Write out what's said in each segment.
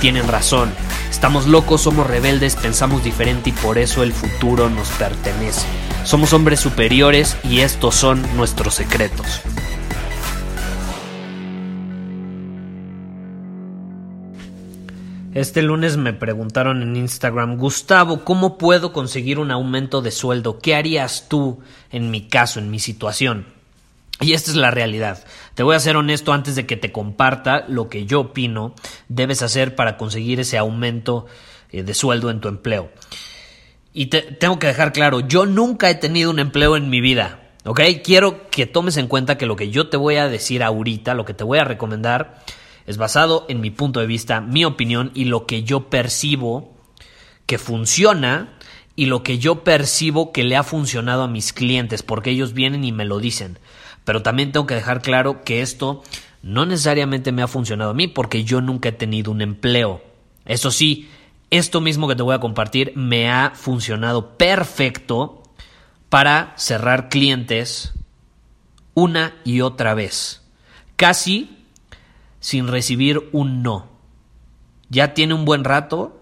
tienen razón. Estamos locos, somos rebeldes, pensamos diferente y por eso el futuro nos pertenece. Somos hombres superiores y estos son nuestros secretos. Este lunes me preguntaron en Instagram, Gustavo, ¿cómo puedo conseguir un aumento de sueldo? ¿Qué harías tú en mi caso, en mi situación? Y esta es la realidad. Te voy a ser honesto antes de que te comparta lo que yo opino debes hacer para conseguir ese aumento eh, de sueldo en tu empleo. Y te, tengo que dejar claro, yo nunca he tenido un empleo en mi vida. ¿Ok? Quiero que tomes en cuenta que lo que yo te voy a decir ahorita, lo que te voy a recomendar, es basado en mi punto de vista, mi opinión y lo que yo percibo que funciona y lo que yo percibo que le ha funcionado a mis clientes, porque ellos vienen y me lo dicen. Pero también tengo que dejar claro que esto no necesariamente me ha funcionado a mí, porque yo nunca he tenido un empleo. Eso sí, esto mismo que te voy a compartir me ha funcionado perfecto para cerrar clientes una y otra vez. Casi sin recibir un no. Ya tiene un buen rato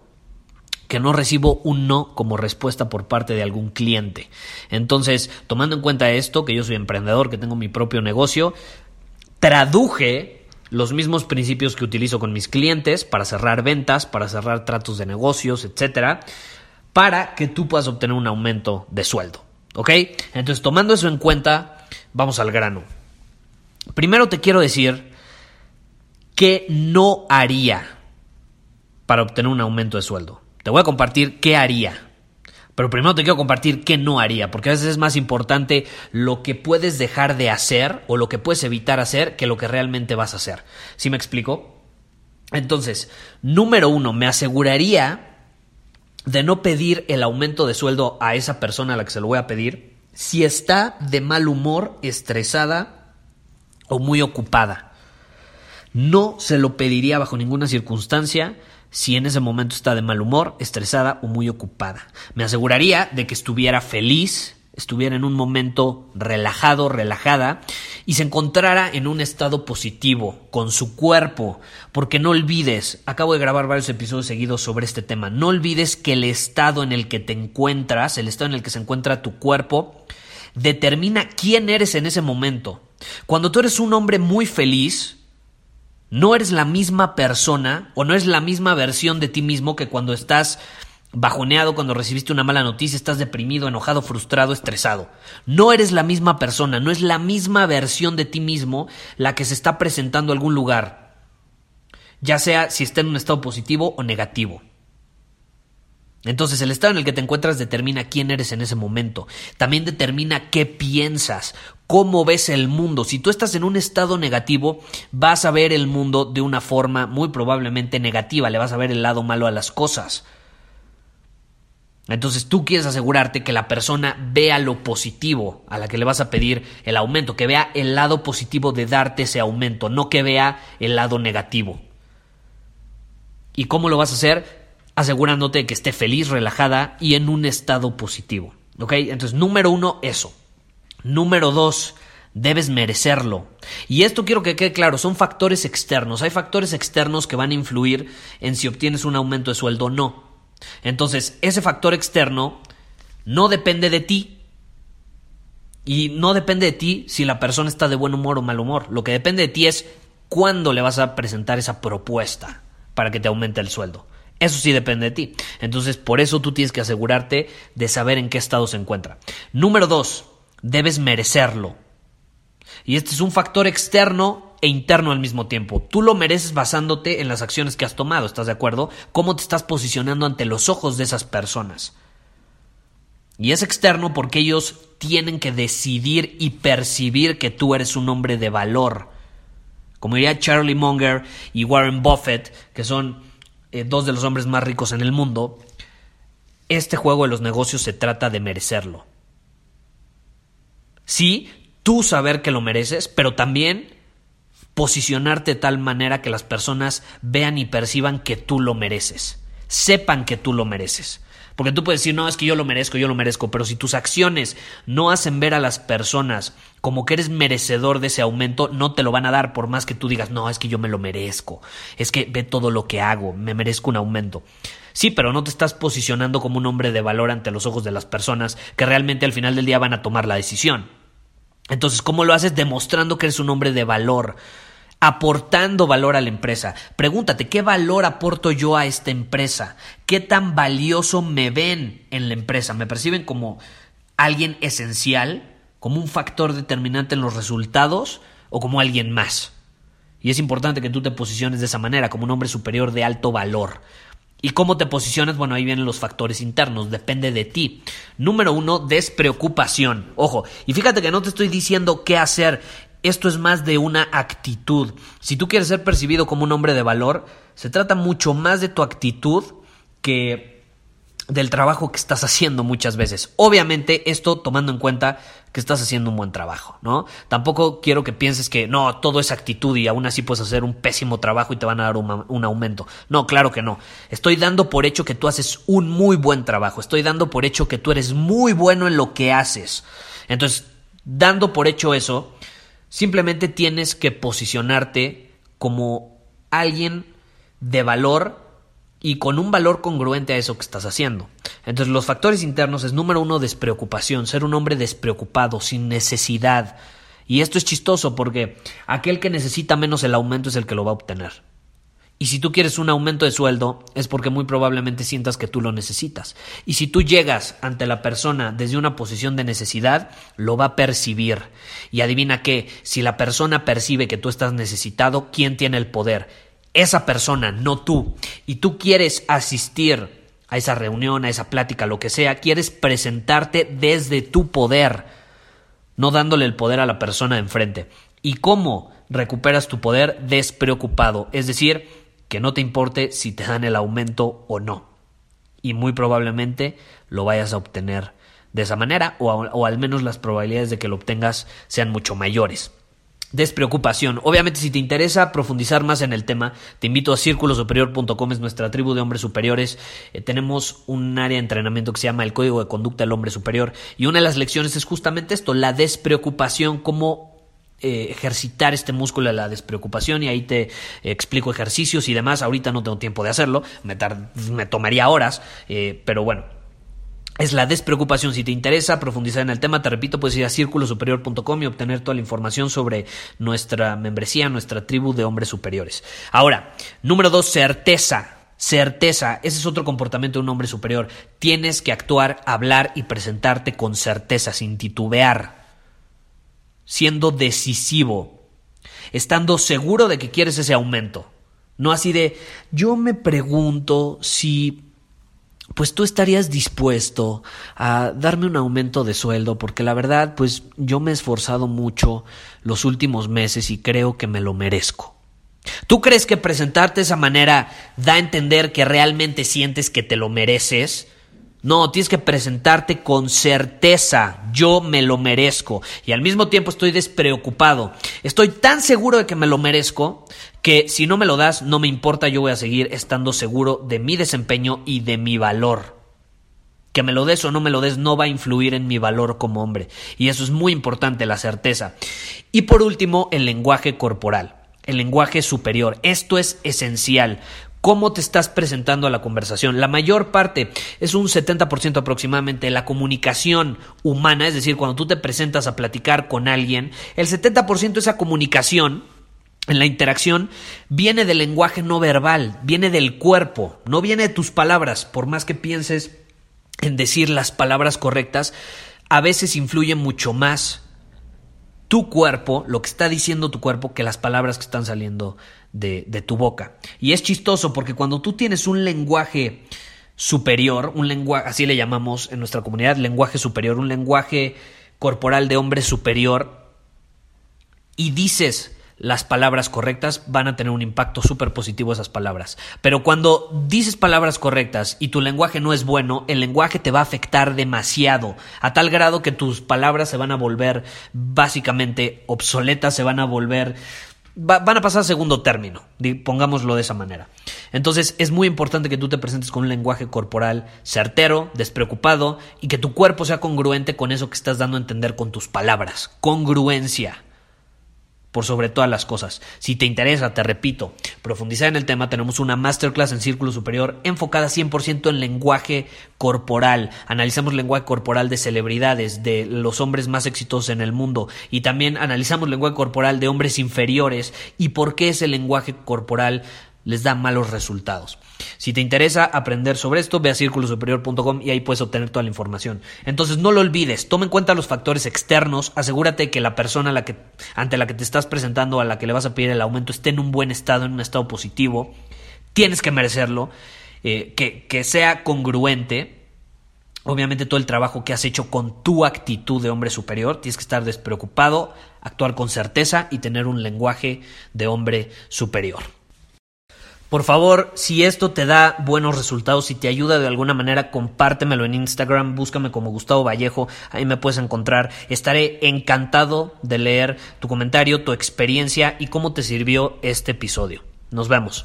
que no recibo un no como respuesta por parte de algún cliente. Entonces, tomando en cuenta esto, que yo soy emprendedor, que tengo mi propio negocio, traduje los mismos principios que utilizo con mis clientes para cerrar ventas, para cerrar tratos de negocios, etcétera, para que tú puedas obtener un aumento de sueldo. ¿Ok? Entonces, tomando eso en cuenta, vamos al grano. Primero te quiero decir ¿Qué no haría para obtener un aumento de sueldo? Te voy a compartir qué haría. Pero primero te quiero compartir qué no haría, porque a veces es más importante lo que puedes dejar de hacer o lo que puedes evitar hacer que lo que realmente vas a hacer. ¿Sí me explico? Entonces, número uno, me aseguraría de no pedir el aumento de sueldo a esa persona a la que se lo voy a pedir si está de mal humor, estresada o muy ocupada. No se lo pediría bajo ninguna circunstancia si en ese momento está de mal humor, estresada o muy ocupada. Me aseguraría de que estuviera feliz, estuviera en un momento relajado, relajada y se encontrara en un estado positivo con su cuerpo, porque no olvides, acabo de grabar varios episodios seguidos sobre este tema, no olvides que el estado en el que te encuentras, el estado en el que se encuentra tu cuerpo, determina quién eres en ese momento. Cuando tú eres un hombre muy feliz, no eres la misma persona o no es la misma versión de ti mismo que cuando estás bajoneado, cuando recibiste una mala noticia, estás deprimido, enojado, frustrado, estresado. No eres la misma persona, no es la misma versión de ti mismo la que se está presentando en algún lugar, ya sea si está en un estado positivo o negativo. Entonces el estado en el que te encuentras determina quién eres en ese momento. También determina qué piensas, cómo ves el mundo. Si tú estás en un estado negativo, vas a ver el mundo de una forma muy probablemente negativa, le vas a ver el lado malo a las cosas. Entonces tú quieres asegurarte que la persona vea lo positivo a la que le vas a pedir el aumento, que vea el lado positivo de darte ese aumento, no que vea el lado negativo. ¿Y cómo lo vas a hacer? asegurándote de que esté feliz, relajada y en un estado positivo. ¿Ok? Entonces, número uno, eso. Número dos, debes merecerlo. Y esto quiero que quede claro, son factores externos. Hay factores externos que van a influir en si obtienes un aumento de sueldo o no. Entonces, ese factor externo no depende de ti. Y no depende de ti si la persona está de buen humor o mal humor. Lo que depende de ti es cuándo le vas a presentar esa propuesta para que te aumente el sueldo. Eso sí depende de ti. Entonces, por eso tú tienes que asegurarte de saber en qué estado se encuentra. Número dos, debes merecerlo. Y este es un factor externo e interno al mismo tiempo. Tú lo mereces basándote en las acciones que has tomado, ¿estás de acuerdo? Cómo te estás posicionando ante los ojos de esas personas. Y es externo porque ellos tienen que decidir y percibir que tú eres un hombre de valor. Como diría Charlie Munger y Warren Buffett, que son eh, dos de los hombres más ricos en el mundo, este juego de los negocios se trata de merecerlo. Sí, tú saber que lo mereces, pero también posicionarte de tal manera que las personas vean y perciban que tú lo mereces, sepan que tú lo mereces. Porque tú puedes decir, no, es que yo lo merezco, yo lo merezco, pero si tus acciones no hacen ver a las personas como que eres merecedor de ese aumento, no te lo van a dar por más que tú digas, no, es que yo me lo merezco, es que ve todo lo que hago, me merezco un aumento. Sí, pero no te estás posicionando como un hombre de valor ante los ojos de las personas que realmente al final del día van a tomar la decisión. Entonces, ¿cómo lo haces? Demostrando que eres un hombre de valor, aportando valor a la empresa. Pregúntate, ¿qué valor aporto yo a esta empresa? ¿Qué tan valioso me ven en la empresa? ¿Me perciben como alguien esencial, como un factor determinante en los resultados o como alguien más? Y es importante que tú te posiciones de esa manera, como un hombre superior de alto valor. ¿Y cómo te posicionas? Bueno, ahí vienen los factores internos, depende de ti. Número uno, despreocupación. Ojo, y fíjate que no te estoy diciendo qué hacer, esto es más de una actitud. Si tú quieres ser percibido como un hombre de valor, se trata mucho más de tu actitud que del trabajo que estás haciendo muchas veces. Obviamente esto tomando en cuenta que estás haciendo un buen trabajo, ¿no? Tampoco quiero que pienses que no, todo es actitud y aún así puedes hacer un pésimo trabajo y te van a dar un, un, aumento. No, claro que no. Estoy dando por hecho que tú haces un muy buen trabajo. Estoy dando por hecho que tú eres muy bueno en lo que haces. Entonces, dando por hecho eso, simplemente tienes que posicionarte como alguien de valor y con un valor congruente a eso que estás haciendo. Entonces los factores internos es número uno despreocupación, ser un hombre despreocupado, sin necesidad. Y esto es chistoso porque aquel que necesita menos el aumento es el que lo va a obtener. Y si tú quieres un aumento de sueldo es porque muy probablemente sientas que tú lo necesitas. Y si tú llegas ante la persona desde una posición de necesidad, lo va a percibir. Y adivina qué, si la persona percibe que tú estás necesitado, ¿quién tiene el poder? Esa persona, no tú, y tú quieres asistir a esa reunión, a esa plática, lo que sea, quieres presentarte desde tu poder, no dándole el poder a la persona de enfrente. ¿Y cómo recuperas tu poder despreocupado? Es decir, que no te importe si te dan el aumento o no. Y muy probablemente lo vayas a obtener de esa manera, o, o al menos las probabilidades de que lo obtengas sean mucho mayores despreocupación. Obviamente, si te interesa profundizar más en el tema, te invito a círculosuperior.com, es nuestra tribu de hombres superiores. Eh, tenemos un área de entrenamiento que se llama el Código de Conducta del Hombre Superior y una de las lecciones es justamente esto, la despreocupación, cómo eh, ejercitar este músculo de la despreocupación y ahí te explico ejercicios y demás. Ahorita no tengo tiempo de hacerlo, me, tomaría horas, eh, pero bueno, es la despreocupación. Si te interesa profundizar en el tema, te repito, puedes ir a círculosuperior.com y obtener toda la información sobre nuestra membresía, nuestra tribu de hombres superiores. Ahora, número dos, certeza. Certeza, ese es otro comportamiento de un hombre superior. Tienes que actuar, hablar y presentarte con certeza, sin titubear, siendo decisivo, estando seguro de que quieres ese aumento. No así de, yo me pregunto si pues tú estarías dispuesto a darme un aumento de sueldo porque la verdad pues yo me he esforzado mucho los últimos meses y creo que me lo merezco. ¿Tú crees que presentarte de esa manera da a entender que realmente sientes que te lo mereces? No, tienes que presentarte con certeza. Yo me lo merezco. Y al mismo tiempo estoy despreocupado. Estoy tan seguro de que me lo merezco que si no me lo das, no me importa, yo voy a seguir estando seguro de mi desempeño y de mi valor. Que me lo des o no me lo des no va a influir en mi valor como hombre. Y eso es muy importante, la certeza. Y por último, el lenguaje corporal el lenguaje superior. Esto es esencial cómo te estás presentando a la conversación. La mayor parte, es un 70% aproximadamente, la comunicación humana, es decir, cuando tú te presentas a platicar con alguien, el 70% de esa comunicación en la interacción viene del lenguaje no verbal, viene del cuerpo, no viene de tus palabras, por más que pienses en decir las palabras correctas, a veces influye mucho más tu cuerpo, lo que está diciendo tu cuerpo, que las palabras que están saliendo de, tu boca. Y es chistoso porque cuando tú tienes un lenguaje superior, un lenguaje, así le llamamos en nuestra comunidad, lenguaje superior, un lenguaje corporal de hombre superior, y dices las palabras correctas, van a tener un impacto súper positivo esas palabras. Pero cuando dices palabras correctas y tu lenguaje no es bueno, el lenguaje te va a afectar demasiado, a tal grado que tus palabras se van a volver básicamente obsoletas, se van a volver van a pasar a segundo término, pongámoslo de esa manera. Entonces es muy importante que tú te presentes con un lenguaje corporal certero, despreocupado y que tu cuerpo sea congruente con eso que estás dando a entender con tus palabras. Congruencia por sobre todas las cosas. Si te interesa, te repito, profundizar en el tema, tenemos una masterclass en Círculo Superior enfocada 100% en lenguaje corporal. Analizamos lenguaje corporal de celebridades, de los hombres más exitosos en el mundo y también analizamos lenguaje corporal de hombres inferiores y por qué ese lenguaje corporal les da malos resultados. Si te interesa aprender sobre esto, ve a círculosuperior.com y ahí puedes obtener toda la información. Entonces no lo olvides, toma en cuenta los factores externos, asegúrate que la persona ante la que te estás presentando, a la que le vas a pedir el aumento, esté en un buen estado, en un estado positivo. Tienes que merecerlo, eh, que sea congruente. Obviamente todo el trabajo que has hecho con tu actitud de hombre superior, tienes que estar despreocupado, actuar con certeza y tener un lenguaje de hombre superior. Por favor, si esto te da buenos resultados, si te ayuda de alguna manera, compártemelo en Instagram, búscame como Gustavo Vallejo, ahí me puedes encontrar. Estaré encantado de leer tu comentario, tu experiencia y cómo te sirvió este episodio. Nos vemos.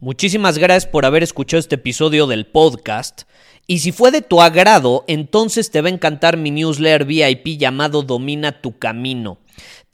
Muchísimas gracias por haber escuchado este episodio del podcast. Y si fue de tu agrado, entonces te va a encantar mi newsletter VIP llamado Domina tu Camino.